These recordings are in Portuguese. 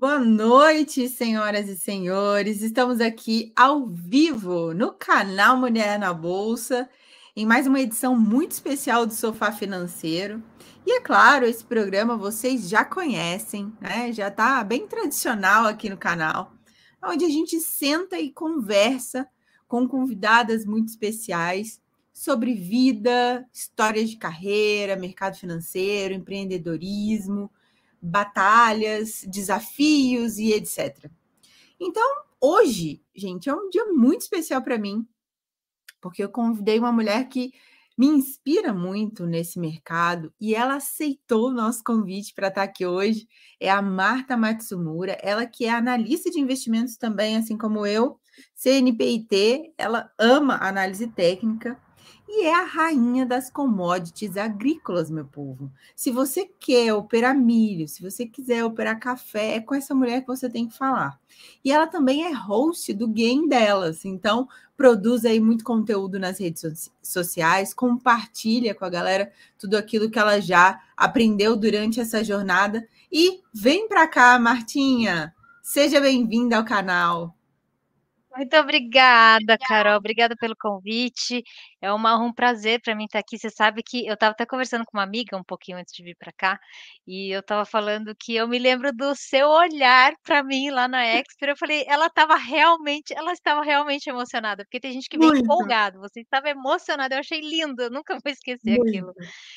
Boa noite, senhoras e senhores. Estamos aqui ao vivo no canal Mulher na Bolsa, em mais uma edição muito especial do Sofá Financeiro. E é claro, esse programa vocês já conhecem, né? Já está bem tradicional aqui no canal, onde a gente senta e conversa com convidadas muito especiais sobre vida, histórias de carreira, mercado financeiro, empreendedorismo batalhas, desafios e etc. Então, hoje, gente, é um dia muito especial para mim, porque eu convidei uma mulher que me inspira muito nesse mercado e ela aceitou o nosso convite para estar aqui hoje. É a Marta Matsumura, ela que é analista de investimentos também, assim como eu, CNPIT, ela ama análise técnica e é a rainha das commodities agrícolas, meu povo. Se você quer operar milho, se você quiser operar café, é com essa mulher que você tem que falar. E ela também é host do game delas, então produz aí muito conteúdo nas redes sociais, compartilha com a galera tudo aquilo que ela já aprendeu durante essa jornada. E vem para cá, Martinha! Seja bem-vinda ao canal. Muito obrigada, Carol. Obrigada pelo convite. É uma, um prazer para mim estar aqui. Você sabe que eu estava até conversando com uma amiga um pouquinho antes de vir para cá, e eu estava falando que eu me lembro do seu olhar para mim lá na Expert. Eu falei, ela estava realmente, ela estava realmente emocionada, porque tem gente que vem empolgado. Você estava emocionada. Eu achei lindo. Eu nunca vou esquecer muito, aquilo.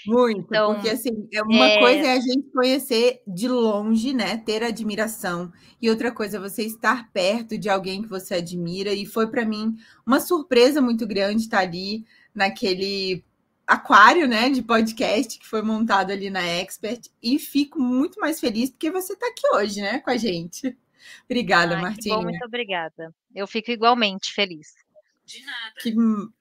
Muito, então, porque assim, é uma é... coisa é a gente conhecer de longe, né? Ter admiração, e outra coisa é você estar perto de alguém que você admira admira, e foi para mim uma surpresa muito grande estar ali naquele aquário, né, de podcast que foi montado ali na Expert, e fico muito mais feliz porque você está aqui hoje, né, com a gente. Obrigada, Martinha. Bom, muito obrigada. Eu fico igualmente feliz. De nada. Que,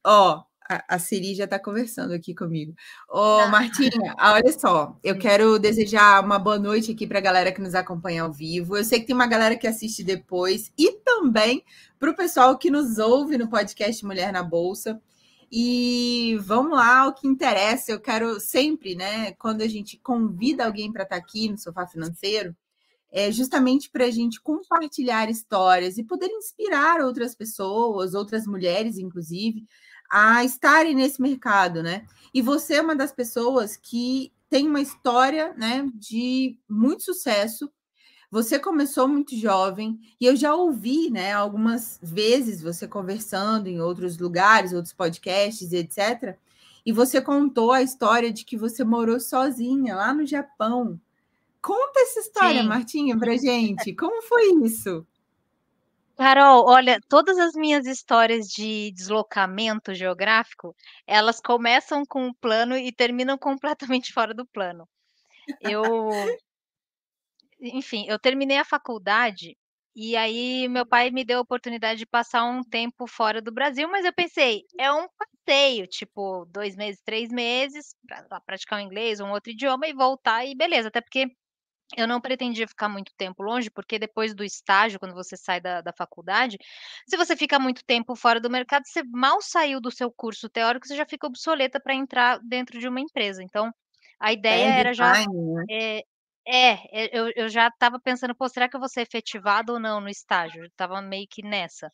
ó, a, Siri já está conversando aqui comigo. Ô, ah. Martinha, olha só, eu quero desejar uma boa noite aqui para a galera que nos acompanha ao vivo. Eu sei que tem uma galera que assiste depois e também para o pessoal que nos ouve no podcast Mulher na Bolsa. E vamos lá, o que interessa, eu quero sempre, né, quando a gente convida alguém para estar tá aqui no Sofá Financeiro, é justamente para a gente compartilhar histórias e poder inspirar outras pessoas, outras mulheres, inclusive, a estarem nesse mercado, né? E você é uma das pessoas que tem uma história, né, de muito sucesso. Você começou muito jovem e eu já ouvi, né, algumas vezes você conversando em outros lugares, outros podcasts, etc. E você contou a história de que você morou sozinha lá no Japão. Conta essa história, Sim. Martinha, para gente. Como foi isso? Carol, olha, todas as minhas histórias de deslocamento geográfico, elas começam com um plano e terminam completamente fora do plano. Eu enfim, eu terminei a faculdade e aí meu pai me deu a oportunidade de passar um tempo fora do Brasil, mas eu pensei, é um passeio, tipo, dois meses, três meses, para praticar o inglês, um outro idioma e voltar e beleza, até porque eu não pretendia ficar muito tempo longe, porque depois do estágio, quando você sai da, da faculdade, se você fica muito tempo fora do mercado, você mal saiu do seu curso teórico, você já fica obsoleta para entrar dentro de uma empresa. Então, a ideia é era já. Time, né? é, é, eu, eu já estava pensando, pô, será que eu vou ser efetivada ou não no estágio? Estava meio que nessa.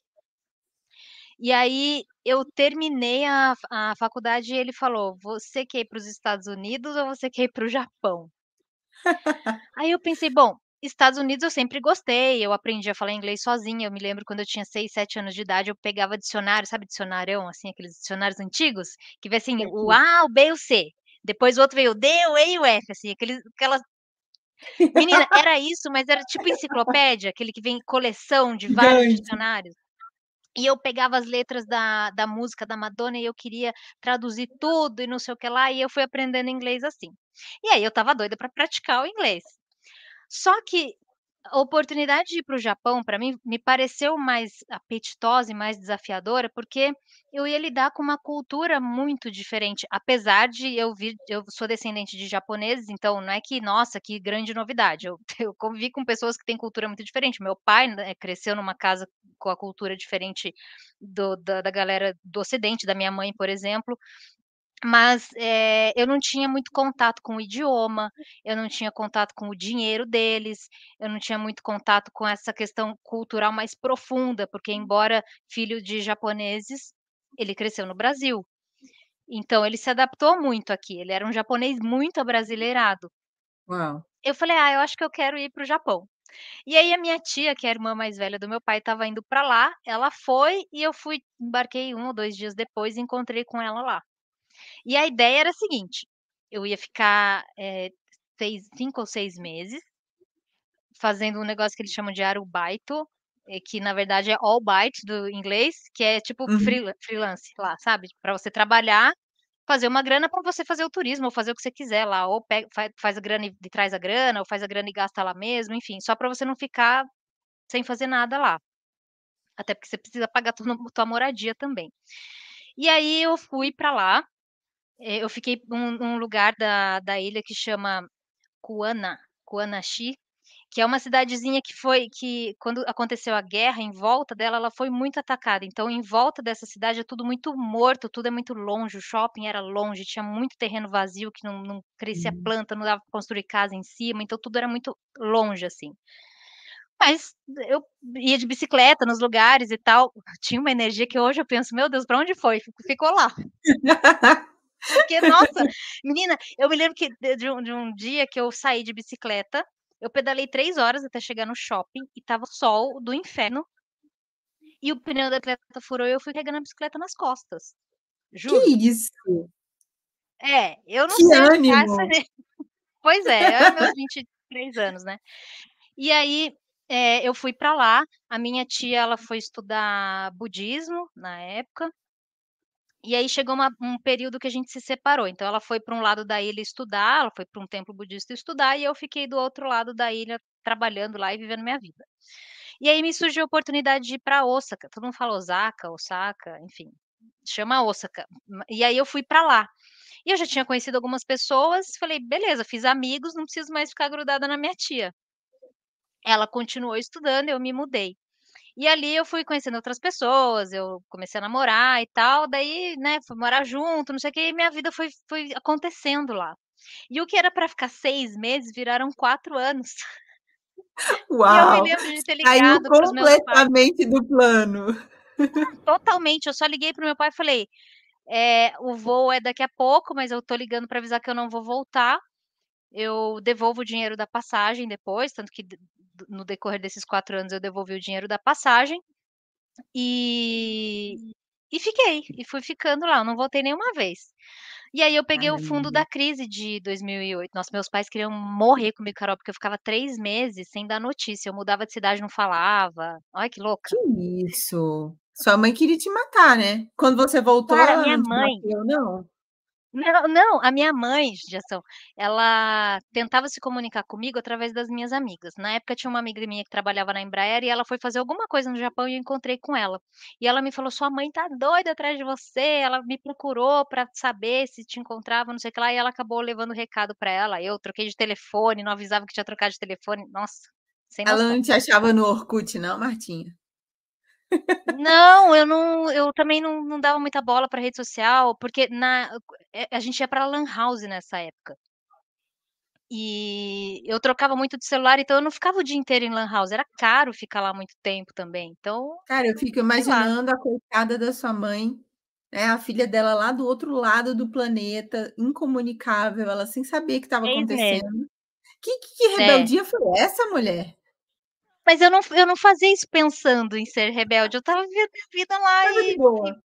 E aí eu terminei a, a faculdade e ele falou: você quer ir para os Estados Unidos ou você quer ir para o Japão? Aí eu pensei, bom, Estados Unidos eu sempre gostei, eu aprendi a falar inglês sozinha. Eu me lembro quando eu tinha 6, 7 anos de idade, eu pegava dicionário, sabe, dicionário, assim, aqueles dicionários antigos, que vê assim, o A, o B e o C. Depois o outro veio o D, o E e o F, assim, aqueles, aquelas. Menina, era isso, mas era tipo enciclopédia, aquele que vem coleção de vários dicionários. E eu pegava as letras da, da música da Madonna e eu queria traduzir tudo e não sei o que lá, e eu fui aprendendo inglês assim. E aí eu estava doida para praticar o inglês. Só que a oportunidade de ir para o Japão, para mim, me pareceu mais apetitosa e mais desafiadora, porque eu ia lidar com uma cultura muito diferente. Apesar de eu vir, eu sou descendente de japoneses, então não é que, nossa, que grande novidade. Eu, eu convivi com pessoas que têm cultura muito diferente. Meu pai né, cresceu numa casa com a cultura diferente do, da, da galera do Ocidente, da minha mãe, por exemplo. Mas, eh, eu não tinha muito contato com o idioma, eu não tinha contato com o dinheiro deles, eu não tinha muito contato com essa questão cultural mais profunda, porque embora filho de japoneses, ele cresceu no Brasil. Então ele se adaptou muito aqui, ele era um japonês muito abrasileirado. Uau. Eu falei: "Ah, eu acho que eu quero ir para o Japão". E aí a minha tia, que é a irmã mais velha do meu pai, estava indo para lá, ela foi e eu fui embarquei 1 ou 2 dias depois e encontrei com ela lá. E a ideia era a seguinte, eu ia ficar, eh, 6 5 ou 6 meses fazendo um negócio que eles chamam de arubaito, eh, que na verdade é all-baite do inglês, que é tipo Uhum. freela freelance lá, sabe, pra você trabalhar, fazer uma grana pra você fazer o turismo ou fazer o que você quiser lá, ou pega fa faz a grana e traz a grana, ou faz a grana e gasta lá mesmo, enfim, só pra você não ficar sem fazer nada lá. Até porque você precisa pagar tua tua moradia também. E aí eu fui pra lá, eu fiquei num num lugar da da ilha que chama Kuana Kuanashi, que é uma cidadezinha que foi que quando aconteceu a guerra, em volta dela, ela foi muito atacada, então em volta dessa cidade é tudo muito morto, tudo é muito longe, o shopping era longe, tinha muito terreno vazio que não não crescia Hum. planta, não dava pra construir casa em cima, então tudo era muito longe, assim. Mas eu ia de bicicleta nos lugares e tal, tinha uma energia que hoje eu penso: "Meu Deus, pra onde foi? Fi ficou lá". Porque, nossa, menina, eu me lembro que de um de um dia que eu saí de bicicleta, eu pedalei 3 horas até chegar no shopping e estava sol do inferno e o pneu da bicicleta furou e eu fui carregando a bicicleta nas costas, Que juro. isso? É, eu não Que sei tá essa ânimo. ener pois é, é meus 23 anos, né. E aí, eh, eu fui pra lá, a minha tia ela foi estudar budismo na época e aí chegou uma um período que a gente se separou, então ela foi pra um lado da ilha estudar, ela foi pra um templo budista estudar e eu fiquei do outro lado da ilha trabalhando lá e vivendo minha vida. E aí me surgiu a oportunidade de ir pra Osaka, todo mundo fala Osaka, Osaka, enfim, chama Osaka, e aí eu fui pra lá. E eu já tinha conhecido algumas pessoas, falei: "Beleza, fiz amigos, não preciso mais ficar grudada na minha tia". Ela continuou estudando, eu me mudei. E ali eu fui conhecendo outras pessoas, eu comecei a namorar e tal, daí, né, fui morar junto, não sei o quê, e minha vida foi foi acontecendo lá. E o que era pra ficar 6 meses viraram 4 anos. E eu me Uau, lembro de ter ligado para completamente do plano. Totalmente, eu só liguei para o meu pai e falei: "Eh, o voo é daqui a pouco, mas eu tô ligando pra avisar que eu não vou voltar, eu devolvo o dinheiro da passagem depois", tanto que no decorrer desses 4 anos eu devolvi o dinheiro da passagem, e e fiquei, e fui ficando lá, eu não voltei nenhuma vez. E aí eu peguei o fundo da crise de 2008, nossa, meus pais queriam morrer comigo, Carol, porque eu ficava 3 meses sem dar notícia, eu mudava de cidade, não falava, olha que Que louca. isso? Sua mãe queria te matar, né. Quando você voltou Cara, ela minha não mãe bateu não? Não, não, a minha mãe, judiação, ela tentava se comunicar comigo através das minhas amigas, na época tinha uma amiga minha que trabalhava na Embraer e ela foi fazer alguma coisa no Japão e eu encontrei com ela. E ela me falou: "Sua mãe tá doida atrás de você, ela me procurou pra saber se te encontrava, não sei o que lá", e ela acabou levando o recado pra ela, eu troquei de telefone, não avisava que tinha trocado de telefone, nossa, sem Ela noção. não te achava no Orkut não, Martinha? Não, eu não eu também não não dava muita bola pra rede social, porque na eh, a gente ia pra lan house nessa época. E eu trocava muito de celular, então eu não ficava o dia inteiro em lan house, era caro ficar lá muito tempo também, então, Cara, eu fico imaginando a coitada da sua mãe, né, a filha dela lá do outro lado do planeta, incomunicável, ela sem saber o que estava 6 meses. acontecendo. Que que É. rebeldia foi essa mulher? Mas eu não eu não fazia isso pensando em ser rebelde, eu estava vivendo minha vida lá e e boa.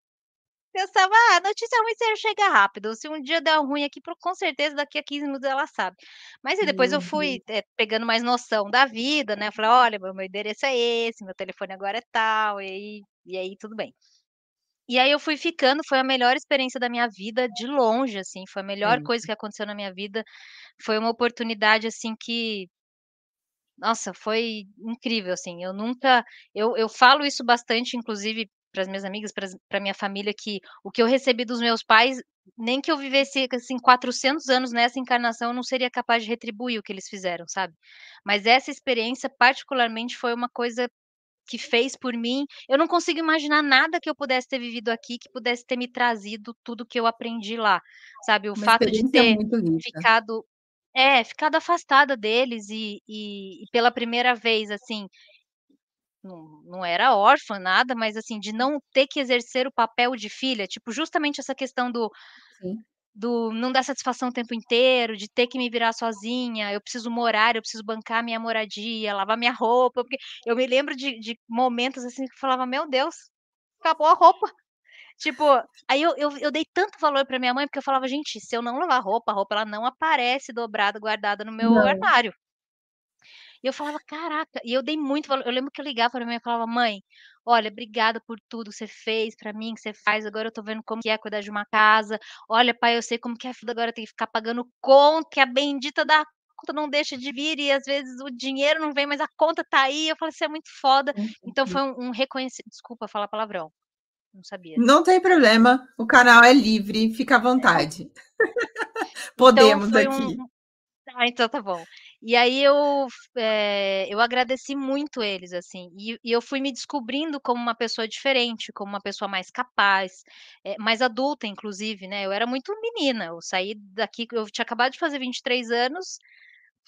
pensava: "Ah, notícia ruim sempre chega rápido, se um dia der ruim aqui com certeza daqui a 15 minutos ela sabe". Mas aí depois Meu eu fui, eh, pegando mais noção da vida, né, falei: "Olha, meu meu endereço é esse, meu telefone agora é tal", e aí e aí tudo bem. E aí eu fui ficando, foi a melhor experiência da minha vida de longe, assim, foi a melhor coisa que aconteceu na minha vida, foi uma oportunidade, assim, que nossa, foi incrível, assim, eu nunca eu eu falo isso bastante inclusive para as minhas amigas, para minha família que o que eu recebi dos meus pais, nem que eu vivesse, assim, 400 anos nessa encarnação, eu não seria capaz de retribuir o que eles fizeram, sabe. Mas essa experiência particularmente foi uma coisa que fez por mim. Eu não consigo imaginar nada que eu pudesse ter vivido aqui que pudesse ter me trazido tudo que eu aprendi lá, sabe? O Uma fato de ter ficado é, ficado afastada deles e e e pela primeira vez, assim não não era órfã, nada, mas assim, de não ter que exercer o papel de filha, tipo, justamente essa questão do Sim. do não dar satisfação o tempo inteiro, de ter que me virar sozinha, eu preciso morar, eu preciso bancar minha moradia, lavar minha roupa, porque eu me lembro de de momentos, assim, que eu falava: "Meu Deus, acabou a roupa". Tipo, aí eu eu eu dei tanto valor pra minha mãe, porque eu falava: "Gente, se eu não lavar roupa, a roupa ela não aparece dobrada, guardada no meu Não. armário". E eu falava: "Caraca", e eu dei muito valor eu lembro que eu ligava pra minha mãe e falava: "Mãe, olha, obrigada por tudo que você fez pra mim, que você faz, agora eu tô vendo como que é cuidar de uma casa. Olha, pai, eu sei como que é tudo agora ter que ficar pagando conta, que a bendita da conta não deixa de vir e às vezes o dinheiro não vem, mas a conta tá aí". Eu falei: "Você é muito foda". Então foi um um reconheci desculpa falar palavrão, não sabia. Não tem problema, o canal é livre, fica à vontade. Então Podemos um aqui. ah, então tá bom. E aí eu eh, eu agradeci muito eles, assim, e e eu fui me descobrindo como uma pessoa diferente, como uma pessoa mais capaz, eh, mais adulta inclusive, né, eu era muito menina, eu saí daqui eu tinha acabado de fazer 23 anos,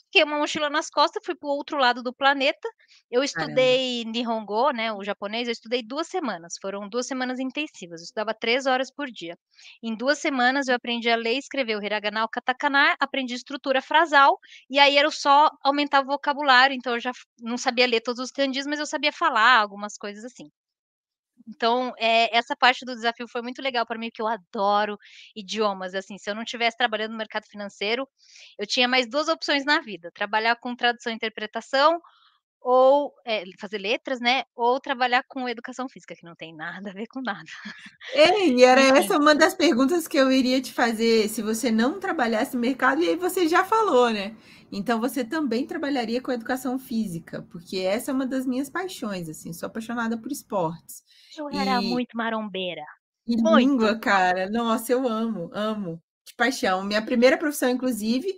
fiquei uma mochila nas costas, fui para o outro lado do planeta, eu Caramba. estudei Nihongo, né, o japonês, eu estudei 2 semanas, foram 2 semanas intensivas, eu estudava 3 horas por dia. Em 2 semanas eu aprendi a ler e escrever o hiragana, o katakana, aprendi estrutura frasal, e aí era só aumentar o vocabulário, então eu já não sabia ler todos os kanjis, mas eu sabia falar algumas coisas assim. Então, eh, essa parte do desafio foi muito legal pra mim, porque eu adoro idiomas, assim, se eu não tivesse trabalhando no mercado financeiro, eu tinha mais 2 opções na vida, trabalhar com tradução e interpretação ou, eh, fazer letras, né, ou trabalhar com educação física, que não tem nada a ver com nada. É, e era essa uma das perguntas que eu iria te fazer, se você não trabalhasse no mercado, e aí você já falou, né. Então você também trabalharia com educação física, porque essa é uma das minhas paixões, assim, sou apaixonada por esportes. Eu era E muito marombeira, e muito. língua, cara, nossa, eu amo, amo, de paixão. Minha primeira profissão, inclusive,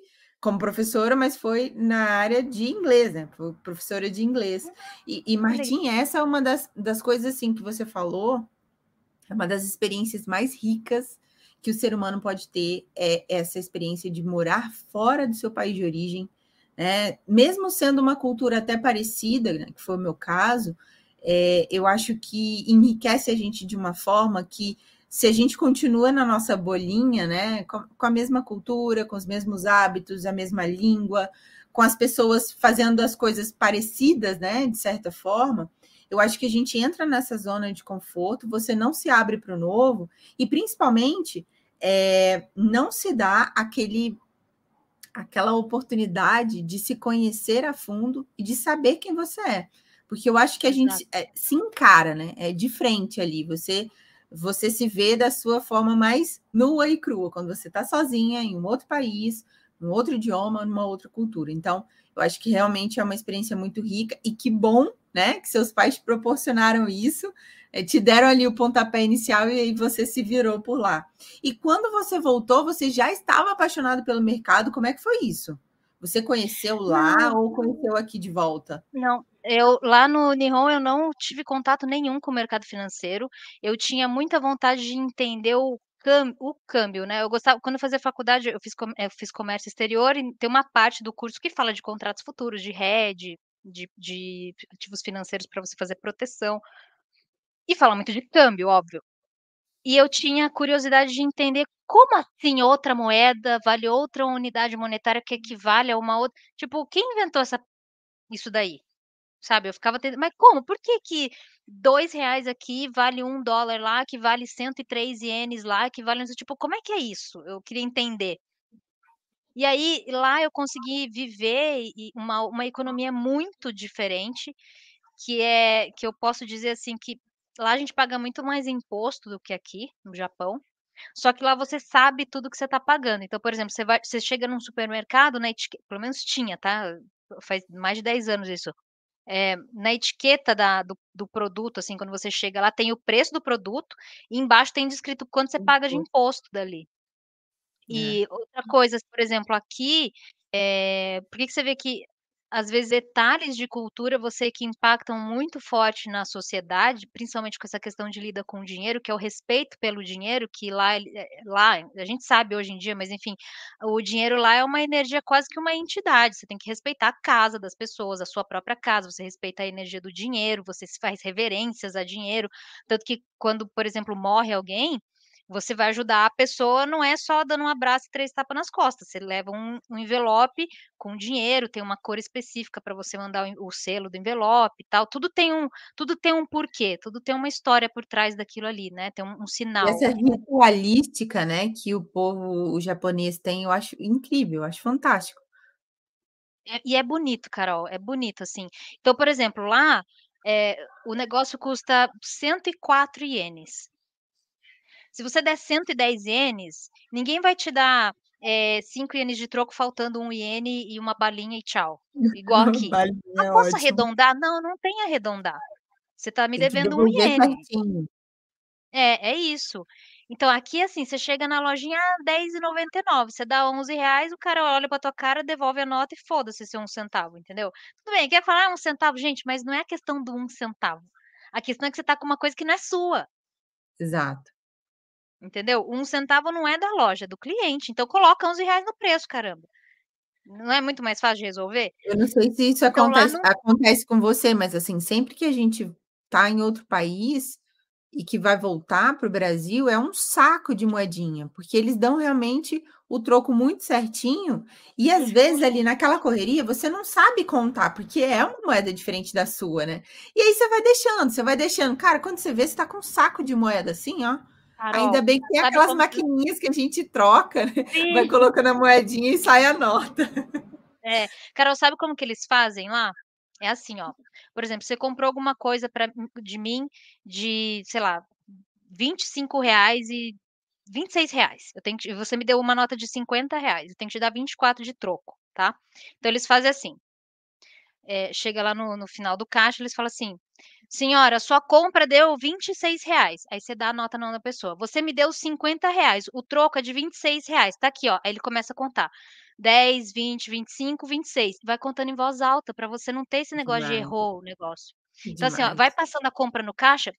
como professora, mas foi na área de inglês, né, fui professora de inglês. E e le Martim, essa é uma das das coisas, assim, que você falou, é uma das experiências mais ricas que o ser humano pode ter, é essa experiência de morar fora do seu país de origem, né, mesmo sendo uma cultura até parecida, né, que foi o meu caso, eh, eu acho que enriquece a gente de uma forma que, se a gente continua na nossa bolinha, né, com com a mesma cultura, com os mesmos hábitos, a mesma língua, com as pessoas fazendo as coisas parecidas, né, de certa forma, eu acho que a gente entra nessa zona de conforto, você não se abre para o novo e principalmente, eh, não se dá aquele aquela oportunidade de se conhecer a fundo e de saber quem você é. Porque eu acho que a gente, eh, se encara, né, é de frente ali, você você se vê da sua forma mais nua e crua, quando você tá sozinha em um outro país, num outro idioma, numa outra cultura. Então, eu acho que realmente é uma experiência muito rica e que bom, né, que seus pais te proporcionaram isso, eh, te deram ali o pontapé inicial e aí você se virou por lá. E quando você voltou, você já estava apaixonada pelo mercado, como é que foi isso? Você conheceu lá Não. ou conheceu aqui de volta? Não, eu lá no Nihon eu não tive contato nenhum com o mercado financeiro, eu tinha muita vontade de entender o o câmbio, né, eu gostava quando eu fazia faculdade, eu fiz eu fiz comércio exterior e tem uma parte do curso que fala de contratos futuros, de hedge, de de ativos financeiros pra você fazer proteção. E fala muito de câmbio, óbvio. E eu tinha curiosidade de entender como assim outra moeda vale outra unidade monetária que equivale a uma outra tipo, quem inventou essa isso daí? Sabe, eu ficava ten mas como? Por que que R$2 aqui vale $1 lá, que vale 103 ienes lá, que vale tipo, como é que é isso? Eu queria entender. E aí, lá eu consegui viver uma uma economia muito diferente, que é que eu posso dizer, assim, que lá a gente paga muito mais imposto do que aqui, no Japão, só que lá você sabe tudo que você tá pagando. Então, por exemplo, você vai você chega num supermercado, etique pelo menos tinha, tá, faz mais de 10 anos isso. Eh, na etiqueta da do do produto, assim, quando você chega lá, tem o preço do produto e embaixo tem descrito quanto você paga de Imposto. imposto dali. É. E outra coisa, por exemplo, aqui, eh, por que que você vê que às vezes, detalhes de cultura, você que impactam muito forte na sociedade, principalmente com essa questão de lida com o dinheiro, que é o respeito pelo dinheiro, que lá eh, lá a gente sabe hoje em dia, mas enfim, o dinheiro lá é uma energia quase que uma entidade, você tem que respeitar a casa das pessoas, a sua própria casa, você respeita a energia do dinheiro, você faz reverências a dinheiro, tanto que quando, por exemplo, morre alguém, você vai ajudar a pessoa, não é só dando um abraço e 3 tapa nas costas, você leva um um envelope com dinheiro, tem uma cor específica para você mandar o o selo do envelope e tal, tudo tem um tudo tem um porquê, tudo tem uma história por trás daquilo ali, né, tem um um sinal. essa ritualística, né, que o povo o japonês tem, eu acho incrível, eu acho fantástico. É, e é bonito, Carol, é bonito, assim. Então, por exemplo, lá, eh, o negócio custa 104 ienes. Se você der 110 ienes, ninguém vai te dar, 5 ienes de troco faltando 1 iene e uma balinha e tchau, igual aqui. "Ah, Balinha é posso ótimo. arredondar?", "Não, não tem arredondar, você tá me devendo 1 devolver iene". É, é isso. Então aqui, assim, você chega na lojinha, "Ah, 10,99", você dá 11 reais, o cara olha para tua cara, devolve a nota e foda-se seu 1 centavo, entendeu. Tudo bem, quer falar: "Ah, 1 centavo", gente, mas não é a questão do 1 centavo, a questão é que você tá com uma coisa que não é sua. Exato. Entendeu? 1 centavo não é da loja, é do cliente, então coloca 11 reais no preço, caramba. Não é muito mais fácil de resolver? Eu não sei se isso Então acontece não acontece com você, mas, assim, sempre que a gente tá em outro país e que vai voltar para o Brasil, é um saco de moedinha, porque eles dão realmente o troco muito certinho e, às vezes, ali naquela correria, você não sabe contar, porque é uma moeda diferente da sua, né. E aí você vai deixando, você vai deixando, cara, quando você vê, você tá com um saco de moeda, assim, ó. Ainda Carol, bem que tem aquelas como maquininhas que a gente troca, né, vai colocando a moedinha e sai a nota. É. Carol, sabe como que eles fazem lá? É assim, ó, por exemplo, você comprou alguma coisa pra de mim de, sei lá, R$25 e R$26, eu tenho que você me deu uma nota de R$50, eu tenho que te dar 24 de troco, tá. Então eles fazem assim eh, chega lá no no final do caixa, eles falam assim: "Senhora, sua compra deu R$26", aí você dá a nota na pessoa, "Você me deu R$50, o troco é de R$26, tá aqui ó", aí ele começa a contar, 10, 20, 25, 26, vai contando em voz alta pra você não ter esse negócio de Demais. errou o negócio. Então assim, ó, vai Demais. passando a compra no caixa,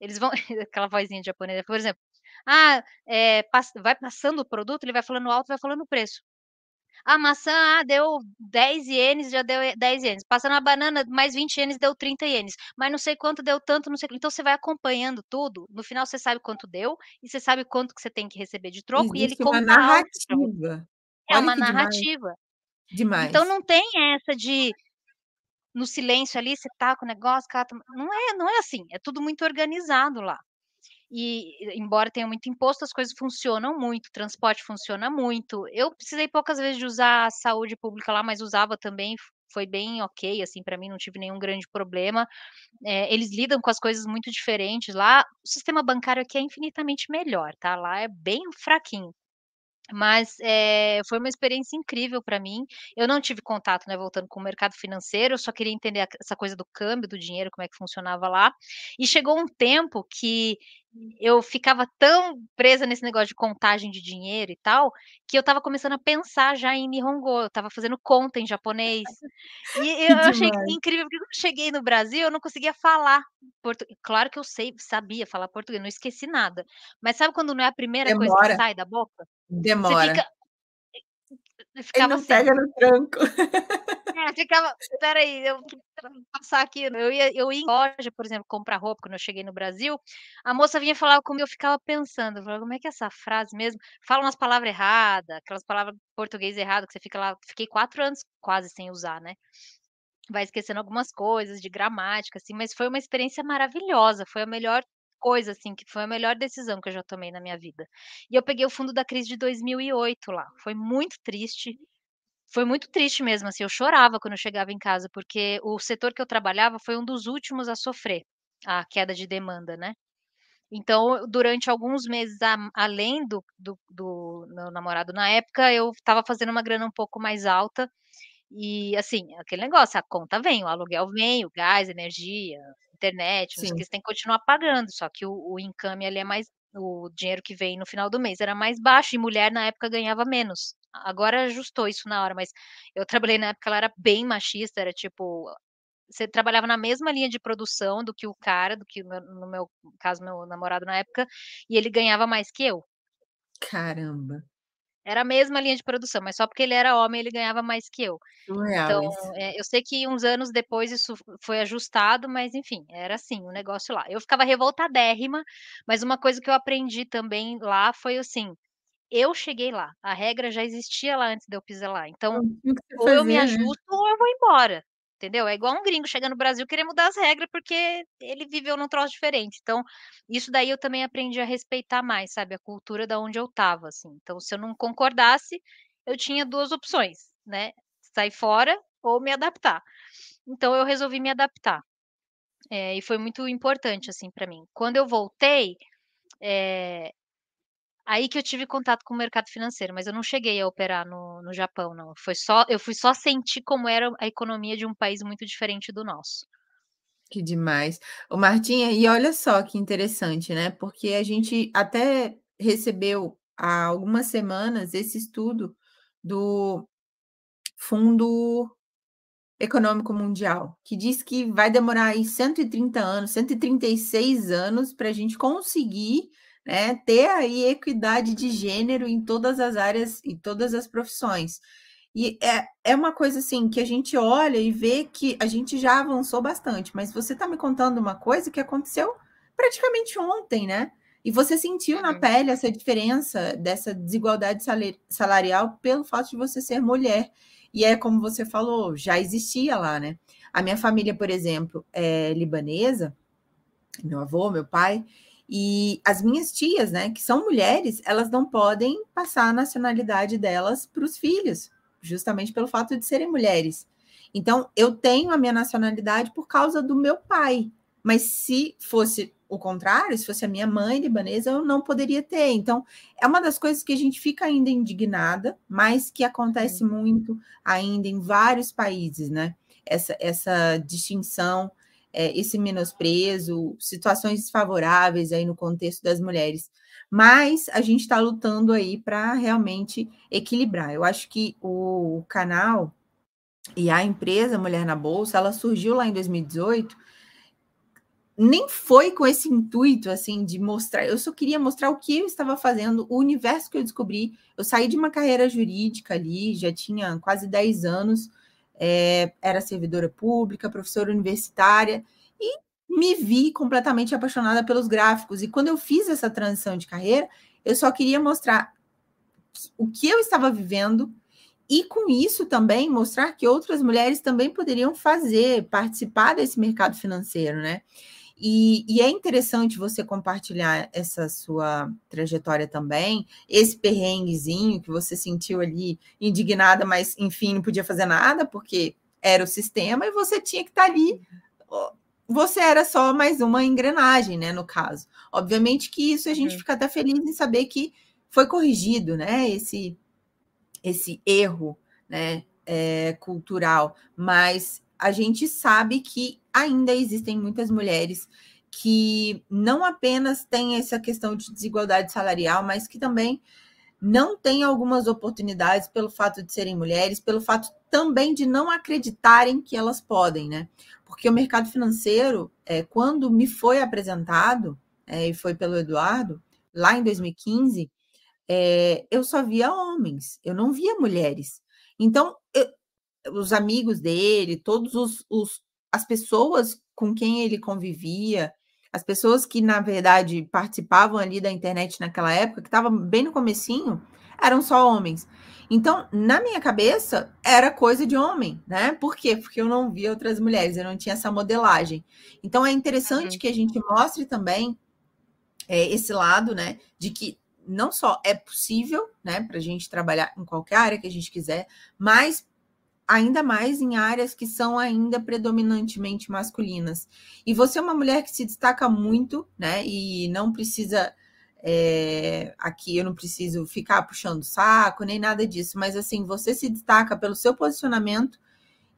eles vão aquela vozinha de japonesa, por exemplo, ah, passa vai passando o produto, ele vai falando alto, vai falando o preço. A maçã, ah, deu 10 ienes, já deu 10 ienes, passando a banana, mais 20 ienes, deu 30 ienes, mas não sei quanto deu tanto, não sei então você vai acompanhando tudo, no final você sabe quanto deu, e você sabe quanto que você tem que receber de troco e ele Existe uma conta você. narrativa. É Olha uma demais. narrativa. Então Demais. não tem essa de no silêncio ali, você tá com o negócio, cata não é não é assim, é tudo muito organizado lá. E, embora tenha muito imposto, as coisas funcionam muito, o transporte funciona muito. Eu precisei poucas vezes de usar a saúde pública lá, mas usava também, foi bem ok, assim, pra mim, não tive nenhum grande problema. Eh, eles lidam com as coisas muito diferentes lá, o sistema bancário aqui é infinitamente melhor, tá, lá é bem fraquinho. Mas, eh, foi uma experiência incrível pra mim, eu não tive contato, né, voltando com o mercado financeiro, eu só queria entender essa coisa do câmbio do dinheiro, como é que funcionava lá. E chegou um tempo que eu ficava tão presa nesse negócio de contagem de dinheiro e tal, que eu estava começando a pensar já em Nihongo, eu estava fazendo conta em japonês. E eu achei incrível, porque quando eu cheguei no Brasil, eu não conseguia falar portu claro que eu sei sabia falar português, não esqueci nada, mas sabe quando não é a primeira coisa que Demora. sai da boca? Você Demora. fica eu Ele ficava não assim. pega no tranco. É, ficava: "Espera aí, eu passar aqui", eu ia eu ia em loja, por exemplo, comprar roupa, quando eu cheguei no Brasil, a moça vinha falar comigo, eu ficava pensando, eu falava: "Como é que é essa frase mesmo?", fala umas palavra errada, aquelas palavra português errado que você fica lá fiquei 4 anos quase sem usar, né. Vai esquecendo algumas coisas de gramática, assim, mas foi uma experiência maravilhosa, foi a melhor coisa, assim, que foi a melhor decisão que eu já tomei na minha vida. E eu peguei o fundo da crise de 2008 lá, foi muito triste, foi muito triste mesmo, assim, eu chorava quando eu chegava em casa, porque o setor que eu trabalhava foi um dos últimos a sofrer a queda de demanda, né. Então, durante alguns meses, a além do do do meu namorado na época, eu estava fazendo uma grana um pouco mais alta, e, assim, aquele negócio, a conta vem, o aluguel vem, o gás, energia, internet, não sei o Sim. que, você tem que continuar pagando, só que o o income ali é mais o dinheiro que vem no final do mês era mais baixo e mulher na época ganhava menos. Agora ajustou isso na hora, mas eu trabalhei na época, ela era bem machista, era tipo, você trabalhava na mesma linha de produção do que o cara, do que no meu caso, meu namorado na época, e ele ganhava mais que eu. Caramba. Era a mesma linha de produção, mas só porque ele era homem, ele ganhava mais que eu. Surreal Então, isso. eh, eu sei que uns anos depois isso foi ajustado, mas enfim, era assim o negócio lá. Eu ficava revoltadérrima, mas uma coisa que eu aprendi também lá foi assim, eu cheguei lá, a regra já existia lá antes de eu pisar lá, então, Não tinha o que ou eu me né. ajusto ou eu vou embora, entendeu? É igual um gringo chegar no Brasil querer mudar as regras, porque ele viveu num troço diferente. Então, isso daí eu também aprendi a respeitar mais, sabe, a cultura da onde eu estava, assim. Então, se eu não concordasse, eu tinha 2 opções, né, sair fora ou me adaptar. Então eu resolvi me adaptar. Eh, e foi muito importante, assim, pra mim. Quando eu voltei, eh, aí que eu tive contato com o mercado financeiro, mas eu não cheguei a operar no no Japão não, foi só eu fui só sentir como era a economia de um país muito diferente do nosso. Que demais. Ô Martinha, e olha só que interessante, né, porque a gente até recebeu há algumas semanas esse estudo do Fundo Econômico Mundial, que diz que vai demorar aí 130 anos, 136 anos pra gente conseguir, né, ter aí equidade de gênero em todas as áreas e todas as profissões. E é é uma coisa, assim, que a gente olha e vê que a gente já avançou bastante, mas você tá me contando uma coisa que aconteceu praticamente ontem, né, e você sentiu na Uhum. pele essa diferença dessa desigualdade salarial pelo fato de você ser mulher. E é como você falou, já existia lá, né. A minha família, por exemplo, é libanesa, meu avô, meu pai, e as minhas tias, né, que são mulheres, elas não podem passar a nacionalidade delas para os filhos, justamente pelo fato de serem mulheres. Então, eu tenho a minha nacionalidade por causa do meu pai, mas se fosse o contrário, se fosse a minha mãe libanesa, eu não poderia ter. Então, é uma das coisas que a gente fica ainda indignada, mas que acontece muito ainda em vários países, né, essa essa distinção, eh, esse menosprezo, situações desfavoráveis aí no contexto das mulheres. Mas a gente tá lutando aí pra realmente equilibrar. Eu acho que o canal e a empresa Mulher na Bolsa, ela surgiu lá em 2018 nem foi com esse intuito, assim, de mostrar eu só queria mostrar o que eu estava fazendo, o universo que eu descobri. Eu saí de uma carreira jurídica ali, já tinha quase 10 anos, eh, era servidora pública, professora universitária, e me vi completamente apaixonada pelos gráficos. E quando eu fiz essa transição de carreira, eu só queria mostrar o que eu estava vivendo e, com isso, também mostrar que outras mulheres também poderiam fazer, participar desse mercado financeiro, né. E e é interessante você compartilhar essa sua trajetória também, esse perrenguezinho que você sentiu ali, indignada, mas, enfim, não podia fazer nada, porque era o sistema e você tinha que estar ali o você era só mais uma engrenagem, né, no caso. Obviamente que isso a gente Uhum. fica até feliz em saber que foi corrigido, né, esse esse erro, né, eh, cultural, mas a gente sabe que ainda existem muitas mulheres que não apenas têm essa questão de desigualdade salarial, mas que também não têm algumas oportunidades pelo fato de serem mulheres, pelo fato também de não acreditarem que elas podem, né. Porque o mercado financeiro, eh, quando me foi apresentado, eh, e foi pelo Eduardo, lá em 2015, eh, eu só via homens, eu não via mulheres. Então, e os amigos dele, todos os os as pessoas com quem ele convivia, as pessoas que, na verdade, participavam ali da internet naquela época, que estava bem no comecinho, eram só homens. Então, na minha cabeça, era coisa de homem, né. Por quê? Porque eu não via outras mulheres, eu não tinha essa modelagem. Então é interessante Uhum. que a gente mostre também, eh, esse lado, né, de que não só é possível, né, pra gente trabalhar em qualquer área que a gente quiser, mas ainda mais em áreas que são ainda predominantemente masculinas. E você é uma mulher que se destaca muito, né, e não precisa, eh, aqui eu não preciso ficar puxando saco, nem nada disso, mas, assim, você se destaca pelo seu posicionamento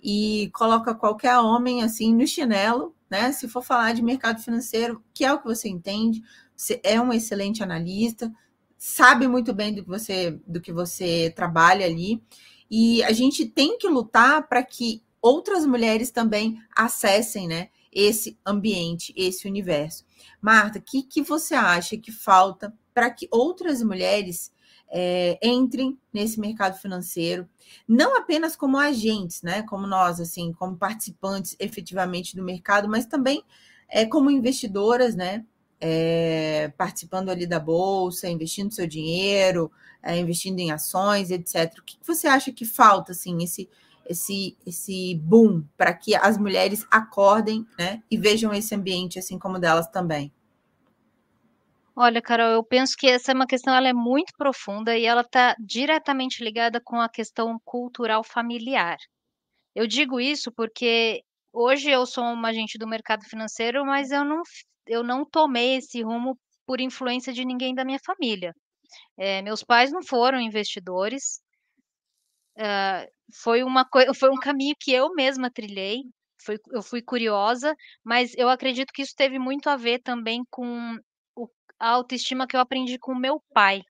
e coloca qualquer homem, assim, no chinelo, né, se for falar de mercado financeiro, que é o que você entende, você é uma excelente analista, sabe muito bem do que você, do que você trabalha ali. E a gente tem que lutar para que outras mulheres também acessem né, esse ambiente, esse universo. Marta, o que, que você acha que falta para que outras mulheres é, entrem nesse mercado financeiro, não apenas como agentes, né, como nós, assim, como participantes efetivamente do mercado, mas também é, como investidoras, né, é, participando ali da bolsa, investindo seu dinheiro, é, investindo em ações, etc. O que você acha que falta, assim, esse esse esse boom para que as mulheres acordem, né, e vejam esse ambiente assim como delas também? Olha, Carol, eu penso que essa é uma questão, ela é muito profunda e ela está diretamente ligada com a questão cultural familiar. Eu digo isso porque hoje eu sou uma agente do mercado financeiro, mas eu não, eu não tomei esse rumo por influência de ninguém da minha família. É, meus pais não foram investidores. Uh, foi uma foi um caminho que eu mesma trilhei. Foi, eu fui curiosa, mas eu acredito que isso teve muito a ver também com a autoestima que eu aprendi com meu pai.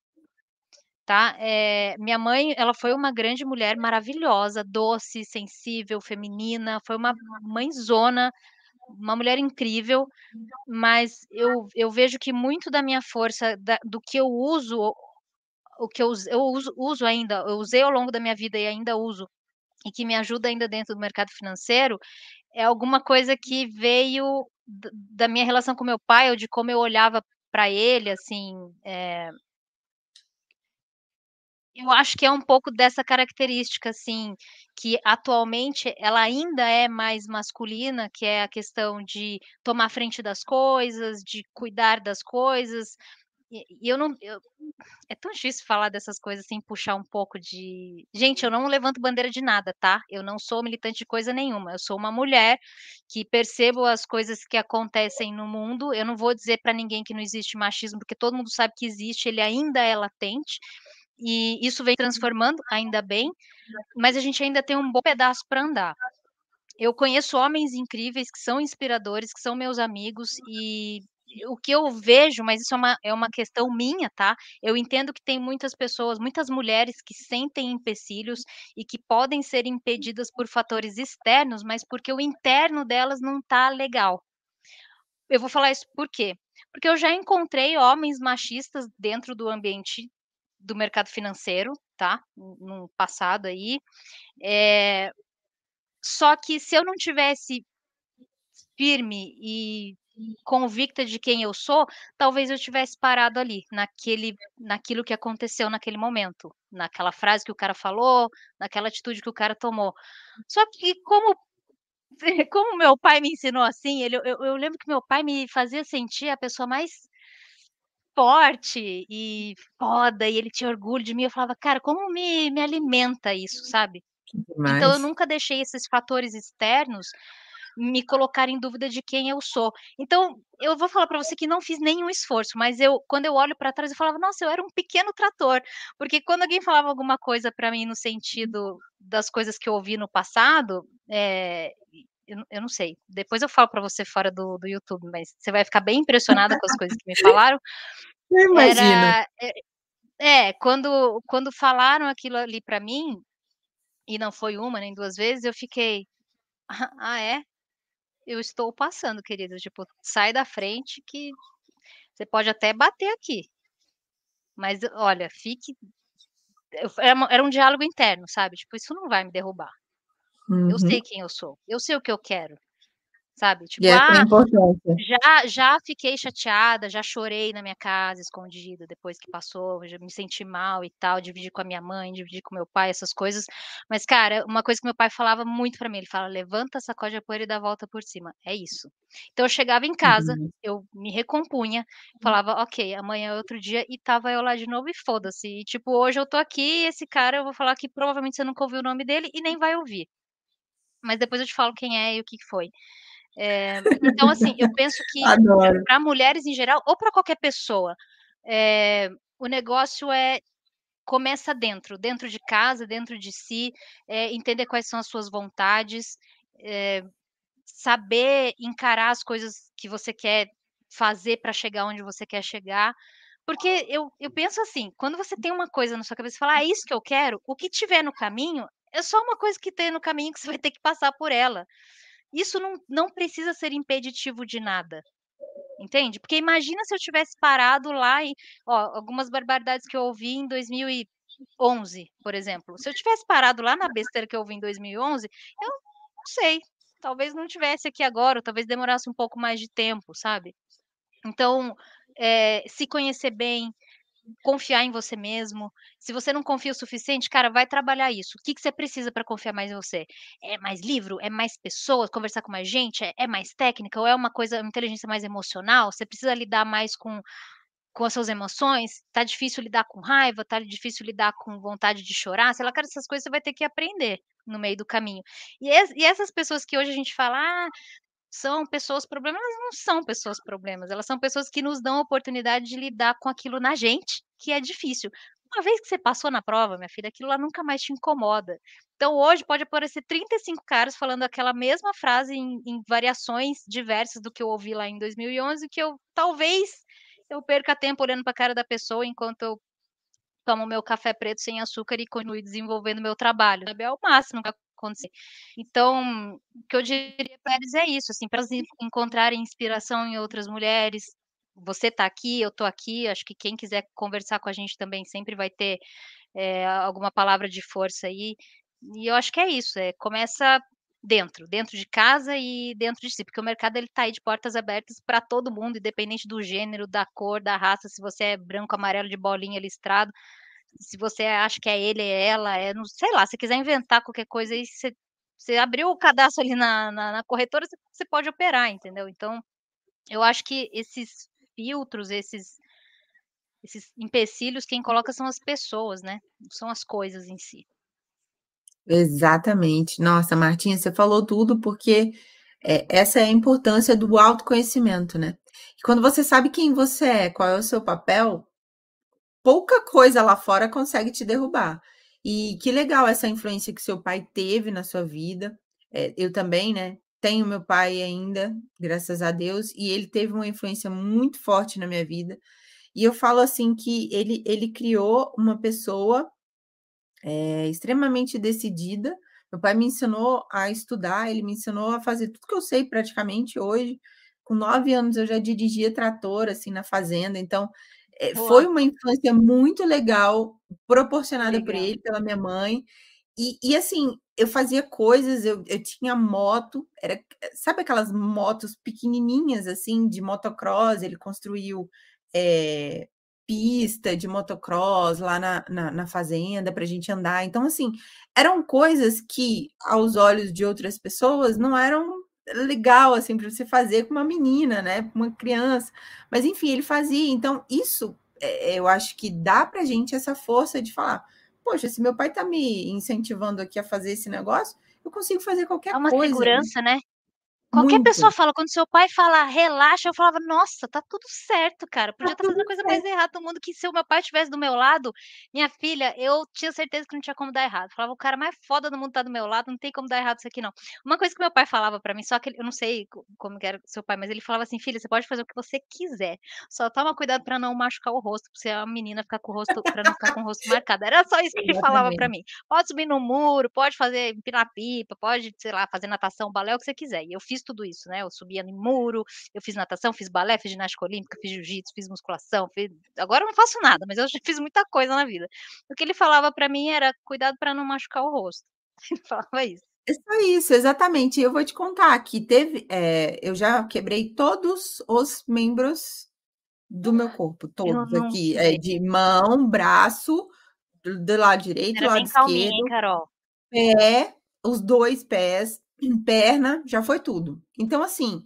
Tá? Eh, minha mãe, ela foi uma grande mulher maravilhosa, doce, sensível, feminina, foi uma mãezona, uma mulher incrível, mas eu eu vejo que muito da minha força, da do que eu uso, o que eu eu uso uso ainda, eu usei ao longo da minha vida e ainda uso, e que me ajuda ainda dentro do mercado financeiro, é alguma coisa que veio da minha relação com meu pai ou de como eu olhava para ele, assim, eh eu acho que é um pouco dessa característica, assim, que atualmente ela ainda é mais masculina, que é a questão de tomar frente das coisas, de cuidar das coisas, e eu não eu é tão difícil falar dessas coisas sem puxar um pouco de gente, eu não levanto bandeira de nada, tá, eu não sou militante de coisa nenhuma, eu sou uma mulher que percebo as coisas que acontecem no mundo, eu não vou dizer para ninguém que não existe machismo, porque todo mundo sabe que existe, ele ainda é latente, e isso vem transformando, ainda bem, mas a gente ainda tem um bom pedaço para andar. Eu conheço homens incríveis que são inspiradores, que são meus amigos e o que eu vejo, mas isso é uma é uma questão minha, tá, eu entendo que tem muitas pessoas, muitas mulheres que sentem empecilhos e que podem ser impedidas por fatores externos, mas porque o interno delas não tá legal. Eu vou falar isso por quê? Porque eu já encontrei homens machistas dentro do ambiente do mercado financeiro, tá, no passado aí, eh, só que se eu não tivesse firme e convicta de quem eu sou, talvez eu tivesse parado ali, naquele naquilo que aconteceu naquele momento, naquela frase que o cara falou, naquela atitude que o cara tomou. Só que como como meu pai me ensinou assim, ele eu eu lembro que meu pai me fazia sentir a pessoa mais forte e foda, e ele tinha orgulho de mim, eu falava: "Cara, como me me alimenta isso", sabe. Que Então eu nunca deixei esses fatores externos me colocar em dúvida de quem eu sou. Então, eu vou falar para você que não fiz nenhum esforço, mas eu quando eu olho para trás eu falava: "Nossa, eu era um pequeno trator", porque quando alguém falava alguma coisa para mim no sentido das coisas que eu ouvi no passado, eh, eu não eu não sei, depois eu falo para você fora do do YouTube, mas você vai ficar bem impressionada com as coisas que me falaram. Eu imagino. Era é é, quando quando falaram aquilo ali para mim, e não foi 1 nem 2 vezes, eu fiquei: "Ah é? Eu estou passando querido, tipo, sai da frente que você pode até bater aqui". Mas olha, fique uma era um diálogo interno, sabe, tipo, isso não vai me derrubar. Eu sei Uhum. quem eu sou, eu sei o que eu quero, sabe, tipo, essa é ah, já já fiquei chateada, já chorei na minha casa escondida depois que passou, já me senti mal e tal, dividi com a minha mãe, dividi com meu pai, essas coisas, mas cara, uma coisa que meu pai falava muito para mim, ele fala: "Levanta, sacode a poeira e dá a volta por cima", é isso. Então eu chegava em casa, Uhum. eu me recompunha, falava: "Ok, amanhã é outro dia", e estava eu lá de novo e foda-se, e tipo, hoje eu tô aqui, esse cara eu vou falar que provavelmente você nunca ouviu o nome dele e nem vai ouvir. Mas depois eu te falo quem é e o que foi. Eh, então assim, eu penso que para mulheres em geral ou para qualquer pessoa, eh, o negócio é começa dentro, dentro de casa, dentro de si, eh, entender quais são as suas vontades, saber encarar as coisas que você quer fazer para chegar onde você quer chegar, Porque eu, eu penso assim, quando você tem uma coisa na sua cabeça e fala, ah, é isso que eu quero, o que tiver no caminho é só uma coisa que tem no caminho que você vai ter que passar por ela. Isso não, não precisa ser impeditivo de nada. Entende? Porque imagina se eu tivesse parado lá e, ó, algumas barbaridades que eu ouvi em 2011, por exemplo. Se eu tivesse parado lá na besteira que eu ouvi em 2011, eu não sei. Talvez não tivesse aqui agora, ou talvez demorasse um pouco mais de tempo, sabe? Então, é, se conhecer bem, confiar em você mesmo. Se você não confia o suficiente, cara, vai trabalhar isso. O que, que você precisa para confiar mais em você? É mais livro? É mais pessoas? Conversar com mais gente? É, é mais técnica? Ou é uma coisa, uma inteligência mais emocional? Você precisa lidar mais com com as suas emoções, tá difícil lidar com raiva, tá difícil lidar com vontade de chorar, sei lá, cara, essas coisas você vai ter que aprender no meio do caminho. E, es, e essas pessoas que hoje a gente fala, ah, são pessoas problemas, elas não são pessoas problemas, elas são pessoas que nos dão a oportunidade de lidar com aquilo na gente, que é difícil. Uma vez que você passou na prova, minha filha, aquilo lá nunca mais te incomoda. Então, hoje pode aparecer 35 caras falando aquela mesma frase em, em variações diversas do que eu ouvi lá em 2011, que eu talvez eu perca tempo olhando para a cara da pessoa enquanto eu tomo meu café preto sem açúcar e continue desenvolvendo meu trabalho. É o máximo que acontecer. Então, o que eu diria para eles é isso, assim, para elas encontrarem inspiração em outras mulheres. Você está aqui, eu estou aqui. Acho que quem quiser conversar com a gente também sempre vai ter é, alguma palavra de força aí. E eu acho que é isso. É começa dentro, dentro de casa e dentro de si, porque o mercado ele tá aí de portas abertas para todo mundo, independente do gênero, da cor, da raça, se você é branco, amarelo, de bolinha listrado, se você acha que é ele, é ela, é, não sei lá, se quiser inventar qualquer coisa aí, você, você abriu o cadastro ali na, na, na corretora, você, você pode operar, entendeu? Então, eu acho que esses filtros, esses esses empecilhos, quem coloca são as pessoas, né? São as coisas em si. Exatamente. Nossa, Martinha, você falou tudo porque é, essa é a importância do autoconhecimento, né? Quando você sabe quem você é, qual é o seu papel, pouca coisa lá fora consegue te derrubar. E que legal essa influência que seu pai teve na sua vida. É, eu também, né? Tenho meu pai ainda, graças a Deus, e ele teve uma influência muito forte na minha vida. E eu falo assim que ele, ele criou uma pessoa é, extremamente decidida. Meu pai me ensinou a estudar, ele me ensinou a fazer tudo que eu sei praticamente hoje. Com nove anos eu já dirigia trator assim na fazenda, então é, foi uma infância muito legal, proporcionada legal. por ele, pela minha mãe. E, e assim, eu fazia coisas, eu, eu tinha moto, era, sabe aquelas motos pequenininhas, assim, de motocross? Ele construiu é, pista de motocross lá na, na, na fazenda para a gente andar. Então, assim, eram coisas que, aos olhos de outras pessoas, não eram legal assim para você fazer com uma menina, né, uma criança. Mas enfim, ele fazia. Então isso é, eu acho que dá para gente essa força de falar, poxa, se meu pai está me incentivando aqui a fazer esse negócio, eu consigo fazer qualquer coisa. É uma coisa, segurança, né? Qualquer Muito. pessoa fala, quando seu pai fala relaxa, eu falava, nossa, tá tudo certo, cara. Podia estar tá fazendo a coisa mais errada do mundo. Que se o meu pai estivesse do meu lado, minha filha, eu tinha certeza que não tinha como dar errado. Eu falava, o cara mais foda do mundo tá do meu lado, não tem como dar errado isso aqui, não. Uma coisa que meu pai falava para mim, só que eu não sei como era seu pai, mas ele falava assim, filha, você pode fazer o que você quiser. Só toma cuidado para não machucar o rosto, pra você a menina ficar com o rosto, pra não ficar com o rosto marcado. Era só isso que ele falava para mim. Pode subir no muro, pode fazer empinar pipa, pode, sei lá, fazer natação, balé, o que você quiser. E eu fiz tudo isso, né? Eu subia em muro, eu fiz natação, fiz balé, fiz ginástica olímpica, fiz jiu-jitsu, fiz musculação, fiz... agora eu não faço nada, mas eu já fiz muita coisa na vida. O que ele falava para mim era cuidado para não machucar o rosto. Ele falava isso. É só isso, exatamente. Eu vou te contar que teve, é, eu já quebrei todos os membros do meu corpo, todos aqui, é, de mão, braço, do, do lado direito, do lado esquerdo, hein, Carol? pé, os dois pés, perna, já foi tudo. Então, assim,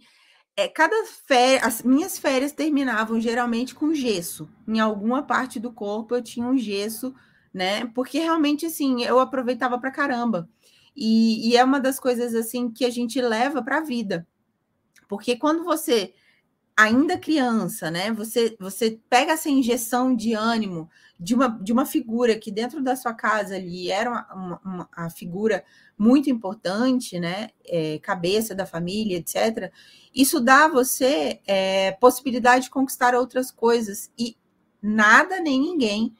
é, cada férias, as minhas férias terminavam geralmente com gesso. Em alguma parte do corpo eu tinha um gesso, né? Porque realmente, assim, eu aproveitava pra caramba. E, e é uma das coisas, assim, que a gente leva para a vida. Porque quando você ainda criança, né? Você você pega essa injeção de ânimo de uma, de uma figura que dentro da sua casa ali era uma, uma, uma a figura muito importante, né? É, cabeça da família, etc. Isso dá a você é, possibilidade de conquistar outras coisas. E nada nem ninguém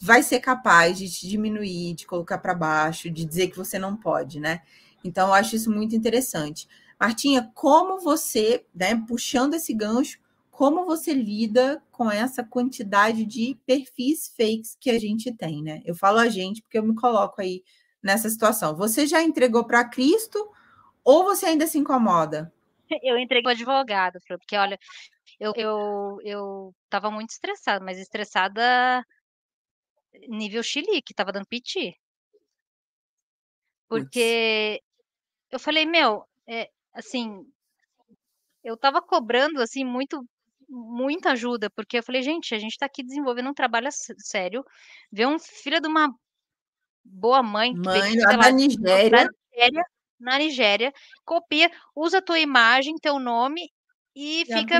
vai ser capaz de te diminuir, de colocar para baixo, de dizer que você não pode, né? Então, eu acho isso muito interessante. Martinha, como você, né, puxando esse gancho, como você lida com essa quantidade de perfis fakes que a gente tem, né? Eu falo a gente porque eu me coloco aí nessa situação. Você já entregou para Cristo ou você ainda se incomoda? Eu entreguei o advogado, porque olha, eu, eu, eu tava muito estressada, mas estressada nível chilique, tava dando piti. Porque eu falei, meu, é, assim, eu tava cobrando, assim, muito, muita ajuda, porque eu falei, gente, a gente tá aqui desenvolvendo um trabalho sério, ver um filho de uma boa mãe, mãe que lá, da Nigéria. Nigéria, na Nigéria, copia, usa a tua imagem, teu nome e, e fica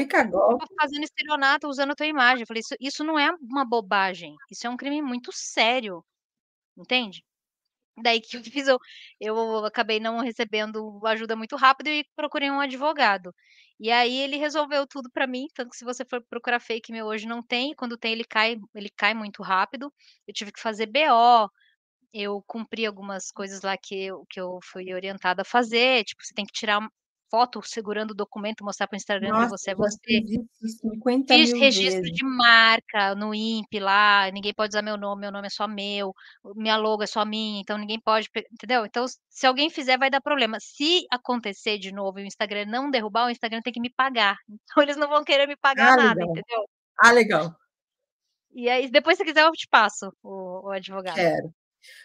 fazendo estelionato usando a tua imagem. Eu falei, isso, isso não é uma bobagem, isso é um crime muito sério, entende? Daí que eu fiz, eu, eu acabei não recebendo ajuda muito rápido e procurei um advogado. E aí ele resolveu tudo para mim, tanto que se você for procurar fake meu hoje não tem, quando tem ele cai, ele cai muito rápido. Eu tive que fazer BO, eu cumpri algumas coisas lá que eu, que eu fui orientada a fazer, tipo, você tem que tirar foto segurando o documento, mostrar para o Instagram que você é você. Fiz registro vezes. de marca no INPE lá, ninguém pode usar meu nome, meu nome é só meu, minha logo é só minha, então ninguém pode, entendeu? Então, se alguém fizer, vai dar problema. Se acontecer de novo e o Instagram não derrubar, o Instagram tem que me pagar. Então, eles não vão querer me pagar ah, nada, legal. entendeu? Ah, legal. E aí, depois, se quiser, eu te passo o, o advogado. Quero.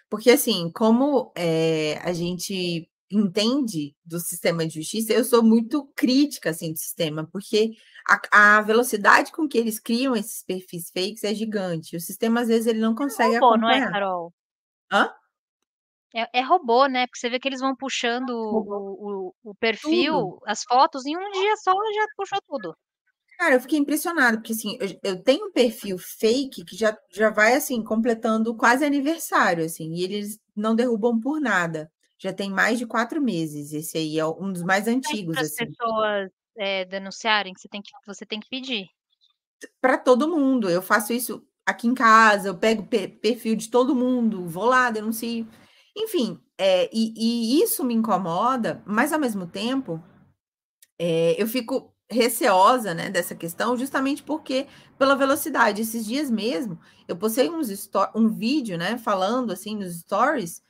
Porque, assim, como é, a gente entende do sistema de justiça, eu sou muito crítica assim do sistema, porque a, a, velocidade com que eles criam esses perfis fakes é gigante. O sistema às vezes ele não consegue é robô, acompanhar. não é, Carol? Hã? É, é, robô, né? Porque você vê que eles vão puxando o, o, o, perfil, tudo. as fotos, em um dia só já puxou tudo. Cara, eu fiquei impressionado, porque assim, eu, eu, tenho um perfil fake que já, já vai assim, completando quase aniversário, assim, e eles não derrubam por nada já tem mais de quatro meses. Esse aí é um dos mais antigos. Para as assim. pessoas é, denunciarem, você tem que, você tem que pedir. Para todo mundo. Eu faço isso aqui em casa, eu pego perfil de todo mundo, vou lá, denuncio. Enfim, é, e, e, isso me incomoda, mas ao mesmo tempo é, eu fico receosa né, dessa questão, justamente porque, pela velocidade, esses dias mesmo, eu postei uns um vídeo né, falando assim nos stories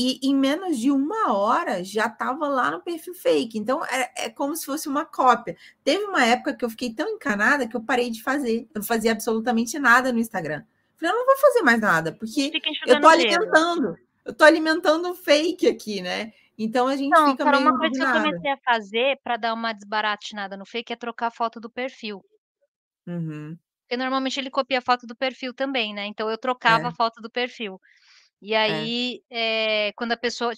e em menos de uma hora já estava lá no perfil fake. Então é, é, como se fosse uma cópia. Teve uma época que eu fiquei tão encanada que eu parei de fazer. Eu não fazia absolutamente nada no Instagram. Falei, eu não vou fazer mais nada, porque eu estou alimentando. Eu estou alimentando fake aqui, né? Então a gente não, fica cara, meio uma coisa que eu comecei a fazer para dar uma desbaratinada no fake é trocar a foto do perfil. Uhum. Porque normalmente ele copia a foto do perfil também, né? Então eu trocava é. a foto do perfil. E É. aí, eh, quando a pessoa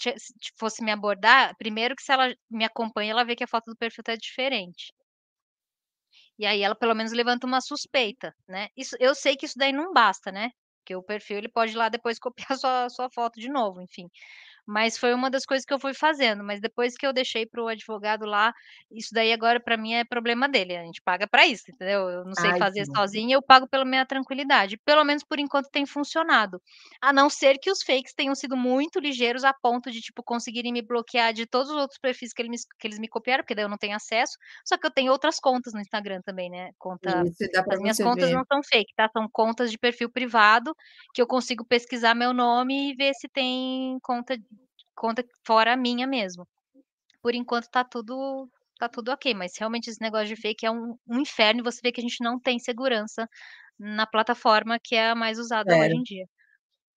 fosse me abordar, primeiro que se ela me acompanha, ela vê que a foto do perfil tá diferente. E aí ela pelo menos levanta uma suspeita, né. Isso eu sei que isso daí não basta, né, porque o perfil ele pode ir lá depois copiar sua sua foto de novo, enfim. Mas foi uma das coisas que eu fui fazendo, mas depois que eu deixei para o advogado lá, isso daí agora para mim é problema dele, a gente paga para isso, entendeu? Eu não sei Ai, fazer sim. sozinha, eu pago pela minha tranquilidade. Pelo menos por enquanto tem funcionado. A não ser que os fakes tenham sido muito ligeiros a ponto de, tipo, conseguirem me bloquear de todos os outros perfis que, ele me, que eles me copiaram, porque daí eu não tenho acesso. Só que eu tenho outras contas no Instagram também, né? Conta. Isso, dá As minhas contas ver. não são fake, tá? São contas de perfil privado que eu consigo pesquisar meu nome e ver se tem conta conta fora a minha mesmo. Por enquanto tá tudo tá tudo ok, mas realmente esse negócio de fake é um, um inferno e você vê que a gente não tem segurança na plataforma que é a mais usada hoje em dia.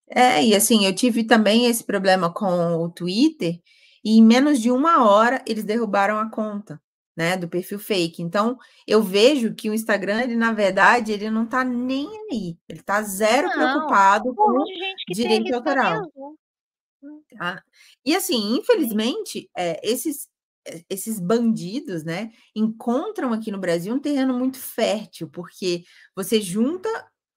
É, e assim, eu tive também esse problema com o Twitter, e em menos de uma hora eles derrubaram a conta, né, do perfil fake. Então, eu vejo que o Instagram, ele na verdade, ele não tá nem aí. Ele tá zero Não, preocupado com direito autoral. Tá? E assim, infelizmente, eh, esses eh, esses bandidos, né, encontram aqui no Brasil um terreno muito fértil, porque você junta,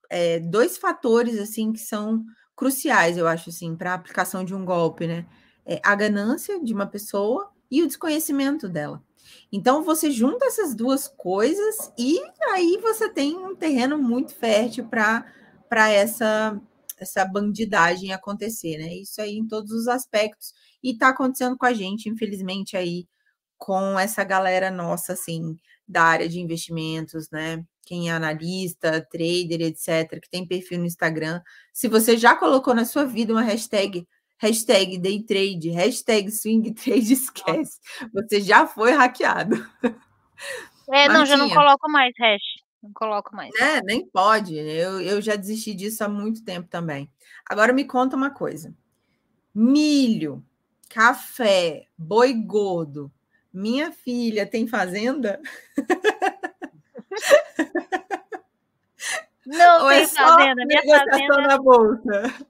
eh, 2 fatores, assim, que são cruciais, eu acho, assim, pra aplicação de um golpe, né. Eh, a ganância de uma pessoa e o desconhecimento dela. Então você junta essas duas coisas e aí você tem um terreno muito fértil para essa essa bandidagem acontecer, né? Isso aí em todos os aspectos e está acontecendo com a gente, infelizmente aí com essa galera nossa assim da área de investimentos, né? Quem é analista, trader, etc, que tem perfil no Instagram, se você já colocou na sua vida uma hashtag hashtag day trade, hashtag swing trade esquece. Você já foi hackeado. É, não, já não coloco mais hash. Não coloco mais. É, nem pode. Eu, eu já desisti disso há muito tempo também. Agora me conta uma coisa: milho, café, boi gordo. Minha filha tem fazenda? Não Ou tem é fazenda. Minha fazenda na bolsa.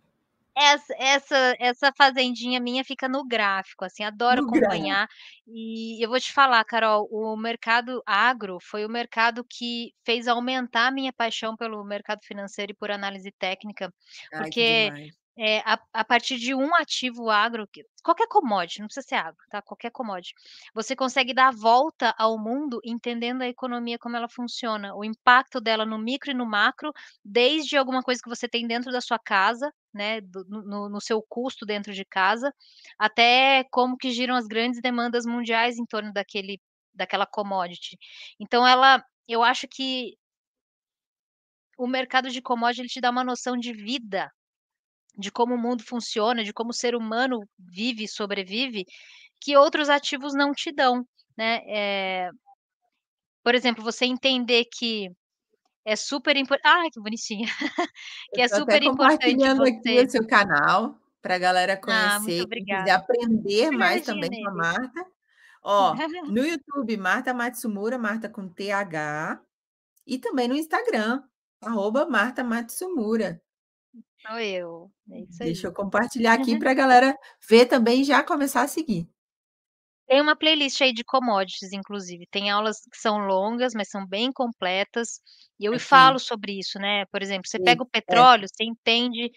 Essa, essa, essa fazendinha minha fica no gráfico, assim, adoro no acompanhar. Gráfico. E eu vou te falar, Carol, o mercado agro foi o mercado que fez aumentar a minha paixão pelo mercado financeiro e por análise técnica, Ai, porque é, a, a, partir de um ativo agro, qualquer commodity, não precisa ser agro, tá? Qualquer commodity, você consegue dar a volta ao mundo entendendo a economia como ela funciona, o impacto dela no micro e no macro, desde alguma coisa que você tem dentro da sua casa, né, do, no, no, seu custo dentro de casa, até como que giram as grandes demandas mundiais em torno daquele, daquela commodity. Então, ela, eu acho que o mercado de commodity ele te dá uma noção de vida de como o mundo funciona, de como o ser humano vive e sobrevive, que outros ativos não te dão, né? É, por exemplo, você entender que é super importante. Ai, que bonitinha! que é super importante. Compartilhando você... aqui o seu canal para a galera ah, conhecer, ah, quiser aprender mais também nele. com a Marta. Ó, no YouTube, Marta Matsumura, Marta com TH, e também no Instagram, arroba Marta Matsumura. Sou eu. É isso aí. Deixa eu compartilhar aqui para a galera ver também e já começar a seguir. Tem uma playlist aí de commodities, inclusive. Tem aulas que são longas, mas são bem completas. E eu aqui. falo sobre isso, né? Por exemplo, você pega o é. petróleo, é. você entende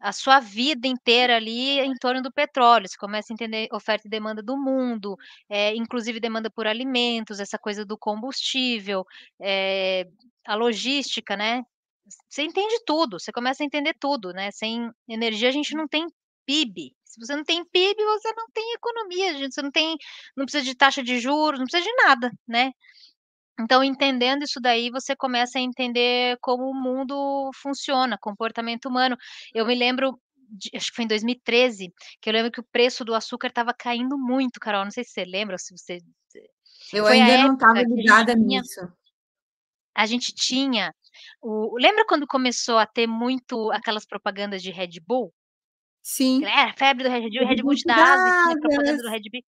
a sua vida inteira ali em torno do petróleo. Você começa a entender oferta e demanda do mundo, é, inclusive demanda por alimentos, essa coisa do combustível, é, a logística, né? Você entende tudo, você começa a entender tudo, né? Sem energia a gente não tem PIB. Se você não tem PIB, você não tem economia, gente. Você não tem, não precisa de taxa de juros, não precisa de nada, né? Então, entendendo isso daí, você começa a entender como o mundo funciona, comportamento humano. Eu me lembro, de, acho que foi em 2013, que eu lembro que o preço do açúcar estava caindo muito, Carol. Não sei se você lembra, se você. Eu foi ainda não estava ligada nisso. A gente tinha o, lembra quando começou a ter muito aquelas propagandas de Red Bull? Sim. É, febre do Red Bull, Red Bull te dá asa, propaganda do Red Bull.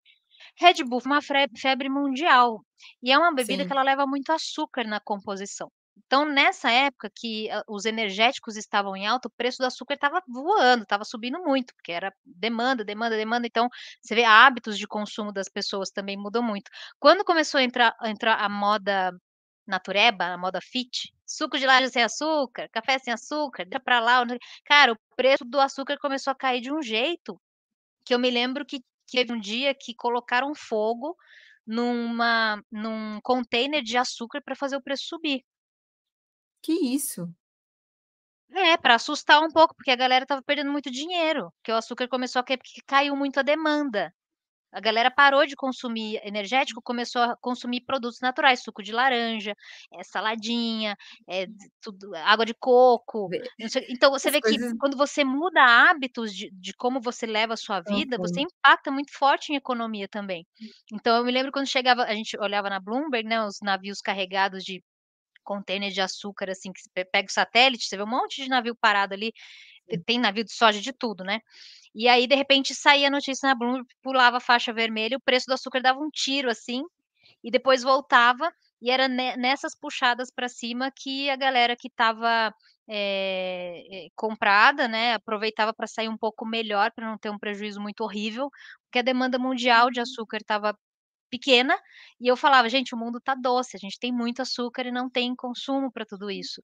Red Bull foi uma febre mundial. E é uma bebida Sim. que ela leva muito açúcar na composição. Então, nessa época que ah, os energéticos estavam em alta, o preço do açúcar estava voando, estava subindo muito, porque era demanda, demanda, demanda. Então, você vê hábitos de consumo das pessoas também mudam muito. Quando começou a entrar, a entrar a moda natureba, a moda fit, suco de laranja sem açúcar, café sem açúcar, deixa pra lá. Cara, o preço do açúcar começou a cair de um jeito que eu me lembro que teve um dia que colocaram fogo numa, num container de açúcar para fazer o preço subir. Que isso? É, para assustar um pouco, porque a galera estava perdendo muito dinheiro, porque o açúcar começou a cair porque caiu muito a demanda. A galera parou de consumir energético, começou a consumir produtos naturais, suco de laranja, é, saladinha, é, tudo, água de coco. Então você As vê coisas... que quando você muda hábitos de, de como você leva a sua vida, uhum. você impacta muito forte em economia também. Então eu me lembro quando chegava, a gente olhava na Bloomberg, né, os navios carregados de container de açúcar, assim, que pega o satélite, você vê um monte de navio parado ali, tem navio de soja de tudo, né? E aí, de repente, saía a notícia na Bloomberg, pulava a faixa vermelha, o preço do açúcar dava um tiro assim, e depois voltava, e era nessas puxadas para cima que a galera que estava é, comprada, né, aproveitava para sair um pouco melhor, para não ter um prejuízo muito horrível, porque a demanda mundial de uhum. açúcar estava pequena, e eu falava, gente, o mundo está doce, a gente tem muito açúcar e não tem consumo para tudo isso.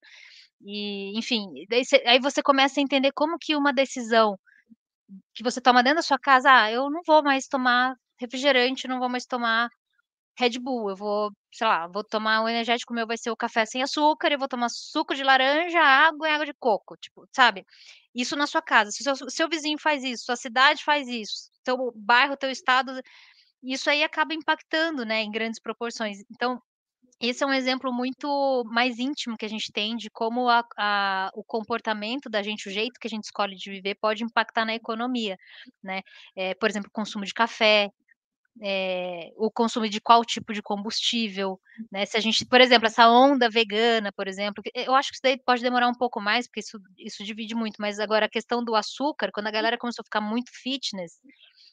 E, enfim, cê, aí você começa a entender como que uma decisão que você toma dentro da sua casa, ah, eu não vou mais tomar refrigerante, não vou mais tomar Red Bull, eu vou, sei lá, vou tomar o energético meu vai ser o café sem açúcar, eu vou tomar suco de laranja, água e água de coco, tipo, sabe? Isso na sua casa. Se seu, seu vizinho faz isso, sua cidade faz isso, teu bairro, teu estado, isso aí acaba impactando, né, em grandes proporções. Então, esse é um exemplo muito mais íntimo que a gente tem de como a, a, o comportamento da gente, o jeito que a gente escolhe de viver, pode impactar na economia, né? É, por exemplo, o consumo de café, é, o consumo de qual tipo de combustível, né? Se a gente, por exemplo, essa onda vegana, por exemplo, eu acho que isso daí pode demorar um pouco mais, porque isso, isso divide muito, mas agora a questão do açúcar, quando a galera começou a ficar muito fitness,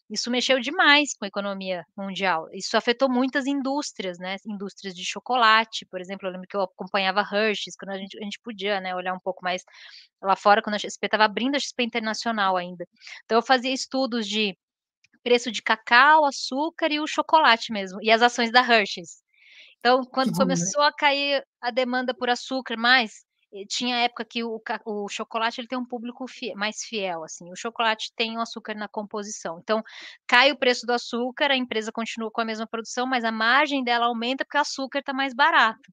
isso mexeu demais com a economia mundial. Isso afetou muitas indústrias, né? Indústrias de chocolate, por exemplo. Eu lembro que eu acompanhava Hershey's, quando a gente, a gente podia, né, olhar um pouco mais lá fora, quando a XP estava abrindo a XP Internacional ainda. Então, eu fazia estudos de preço de cacau, açúcar e o chocolate mesmo, e as ações da Hershey's. Então, quando né? começou a cair a demanda por açúcar mais, tinha época que o, o chocolate ele tem um público fiel, mais fiel, assim. O chocolate tem o açúcar na composição. Então, cai o preço do açúcar, a empresa continua com a mesma produção, mas a margem dela aumenta porque o açúcar está mais barato.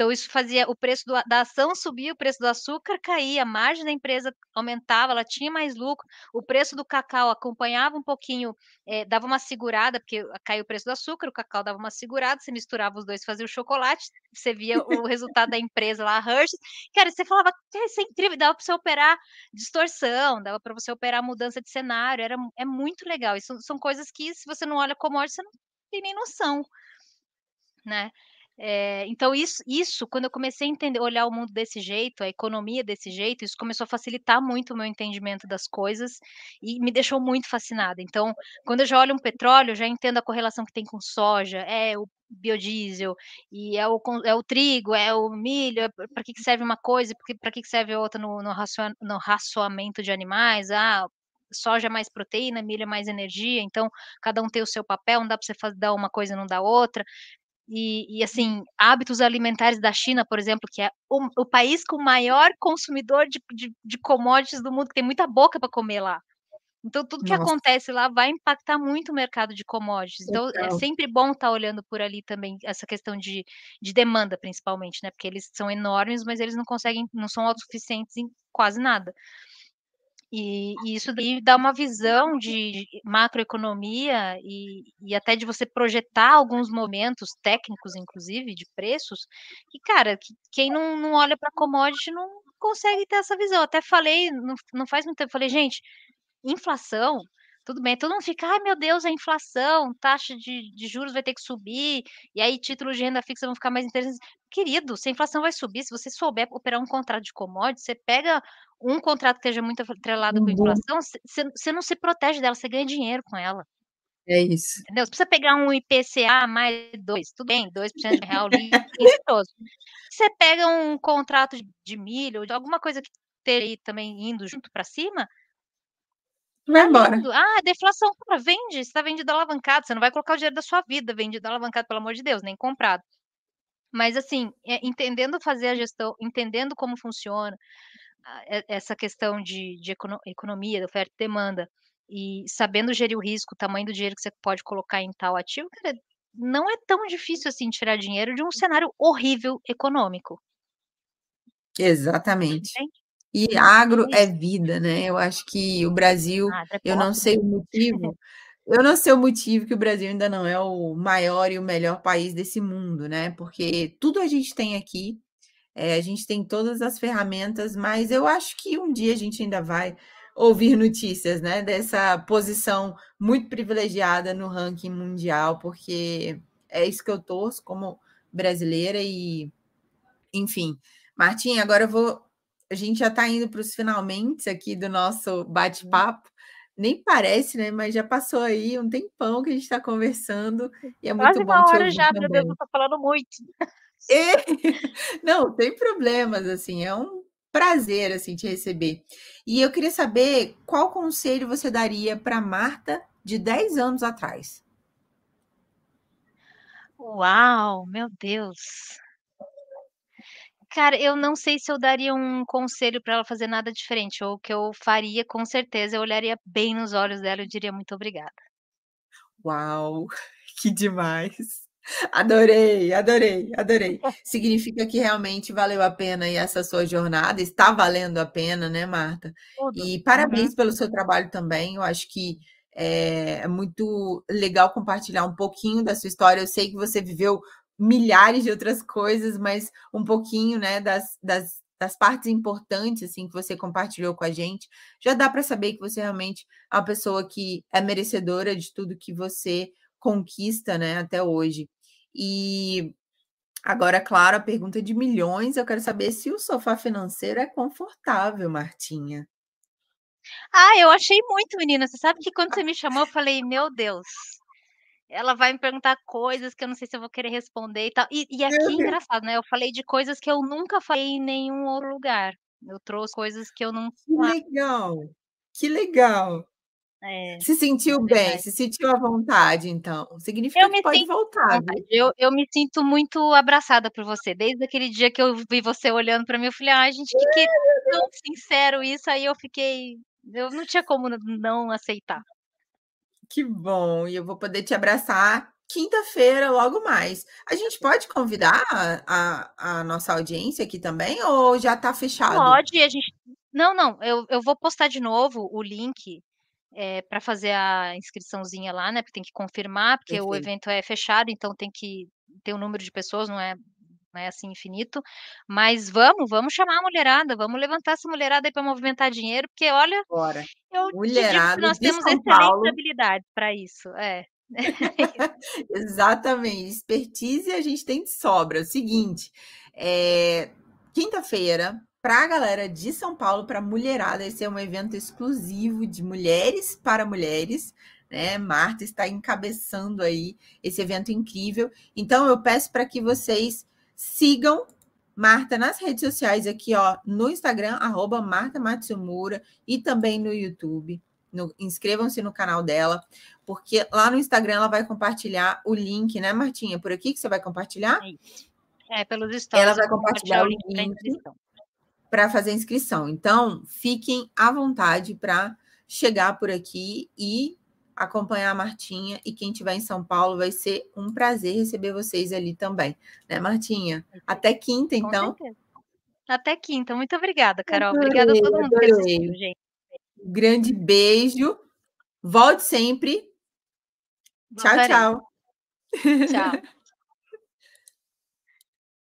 Então, isso fazia o preço do, da ação subir, o preço do açúcar caía, a margem da empresa aumentava, ela tinha mais lucro, o preço do cacau acompanhava um pouquinho, é, dava uma segurada, porque caiu o preço do açúcar, o cacau dava uma segurada, você misturava os dois, fazia o chocolate, você via o resultado da empresa lá, a Hershey. Cara, você falava, isso é incrível, dava para você operar distorção, dava para você operar mudança de cenário, era, é muito legal. Isso são coisas que, se você não olha commodity, você não tem nem noção, né? É, então, isso, isso, quando eu comecei a entender, olhar o mundo desse jeito, a economia desse jeito, isso começou a facilitar muito o meu entendimento das coisas e me deixou muito fascinada. Então, quando eu já olho um petróleo, eu já entendo a correlação que tem com soja, é o biodiesel, e é o, é o trigo, é o milho, é para que, que serve uma coisa, para que, que serve outra no, no, no raçoamento de animais, ah, soja é mais proteína, milho é mais energia, então cada um tem o seu papel, não dá para você fazer, dar uma coisa e não dar outra. E, e, assim, hábitos alimentares da China, por exemplo, que é o, o país com o maior consumidor de, de, de, commodities do mundo, que tem muita boca para comer lá. Então, tudo que Nossa. acontece lá vai impactar muito o mercado de commodities. Então, Legal. é sempre bom estar tá olhando por ali também, essa questão de, de demanda, principalmente, né? Porque eles são enormes, mas eles não conseguem, não são autossuficientes em quase nada. E, isso daí dá uma visão de macroeconomia e, e, até de você projetar alguns momentos técnicos, inclusive, de preços, que, cara, que, quem não, não olha para commodity não consegue ter essa visão. Até falei, não, não faz muito tempo, falei, gente, inflação tudo bem, todo mundo fica, ai meu Deus, a inflação, taxa de, de juros vai ter que subir, e aí títulos de renda fixa vão ficar mais interessantes. Querido, se a inflação vai subir, se você souber operar um contrato de commodity, você pega um contrato que esteja muito atrelado uhum. com a inflação, você não se protege dela, você ganha dinheiro com ela. É isso. Entendeu? Você precisa pegar um IPCA mais dois, tudo bem, 2% de real Você pega um contrato de milho, de alguma coisa que esteja também indo junto para cima, Vai embora. Ah, deflação, cara, vende, você está vendido alavancado, você não vai colocar o dinheiro da sua vida vendido alavancado, pelo amor de Deus, nem comprado. Mas assim, é, entendendo fazer a gestão, entendendo como funciona essa questão de, de economia, de oferta e demanda, e sabendo gerir o risco, o tamanho do dinheiro que você pode colocar em tal ativo, cara, não é tão difícil assim tirar dinheiro de um cenário horrível econômico. Exatamente. Entende? E agro é vida, né? Eu acho que o Brasil, ah, eu não sei o motivo, eu não sei o motivo que o Brasil ainda não é o maior e o melhor país desse mundo, né? Porque tudo a gente tem aqui, é, a gente tem todas as ferramentas, mas eu acho que um dia a gente ainda vai ouvir notícias, né? Dessa posição muito privilegiada no ranking mundial, porque é isso que eu torço como brasileira e, enfim. Martim, agora eu vou a gente já está indo para os finalmente aqui do nosso bate-papo. Nem parece, né? Mas já passou aí um tempão que a gente está conversando e é Quase muito bom. Uma hora já, também. meu Deus, eu estou falando muito. E... Não, tem problemas, assim, é um prazer assim te receber. E eu queria saber qual conselho você daria para Marta de 10 anos atrás. Uau, meu Deus. Cara, eu não sei se eu daria um conselho para ela fazer nada diferente, ou o que eu faria, com certeza, eu olharia bem nos olhos dela e diria muito obrigada. Uau, que demais! Adorei, adorei, adorei. Significa que realmente valeu a pena e essa sua jornada, está valendo a pena, né, Marta? Tudo. E Uhum. parabéns pelo seu trabalho também, eu acho que é, é muito legal compartilhar um pouquinho da sua história. Eu sei que você viveu milhares de outras coisas, mas um pouquinho, né, das, das, das partes importantes, assim, que você compartilhou com a gente, já dá para saber que você realmente é uma pessoa que é merecedora de tudo que você conquista, né, até hoje. E agora, claro, a pergunta de milhões, eu quero saber se o sofá financeiro é confortável, Martinha. Ah, eu achei muito, menina. Você sabe que quando você me chamou, eu falei: "Meu Deus, ela vai me perguntar coisas que eu não sei se eu vou querer responder e tal". E e aqui engraçado, né, eu falei de coisas que eu nunca falei em nenhum outro lugar. Eu trouxe coisas que eu não Que legal, que legal. É, Se sentiu é bem, se sentiu à vontade então, Eu significa que pode voltar, eu eu me sinto muito abraçada por você, desde aquele dia que eu vi você olhando pra mim, eu falei: "Ai gente, que que meu tão sincero isso", aí eu fiquei eu não tinha como não aceitar. Que bom, e eu vou poder te abraçar quinta-feira, logo mais. A gente pode convidar a a nossa audiência aqui também ou já está fechado? Pode, a gente não, não, eu eu vou postar de novo o link, eh, pra fazer a inscriçãozinha lá, né, porque tem que confirmar, porque o Perfeito. evento é fechado, então tem que ter um número de pessoas, não é não é, assim, infinito. Mas vamos, vamos chamar a mulherada, vamos levantar essa mulherada aí pra movimentar dinheiro, porque olha, Bora. eu te digo Mulherada nós temos São excelentes Paulo habilidades pra isso. É. Exatamente, expertise a gente tem de sobra. É o seguinte, eh, quinta-feira, pra galera de São Paulo, pra mulherada, esse é um evento exclusivo de mulheres para mulheres, né, Marta está encabeçando aí esse evento incrível. Então eu peço pra que vocês sigam Marta nas redes sociais aqui, ó, no Instagram, arroba Marta Matsumura e também no YouTube. Inscrevam-se no canal dela, porque lá no Instagram ela vai compartilhar o link, né, Martinha? Por aqui que você vai compartilhar? É. É, pelos Ela stories eu vai compartilhar compartilhar o link pra fazer a inscrição. Então, fiquem à vontade pra chegar por aqui e acompanhar a Martinha, e quem estiver em São Paulo, vai ser um prazer receber vocês ali também, né, Martinha? Até quinta, então. Até quinta. Muito obrigada, Carol. Obrigada a Adorei, todo mundo que assistiu, adorei. gente. Grande beijo, volte sempre. Tchau, tchau. Tchau.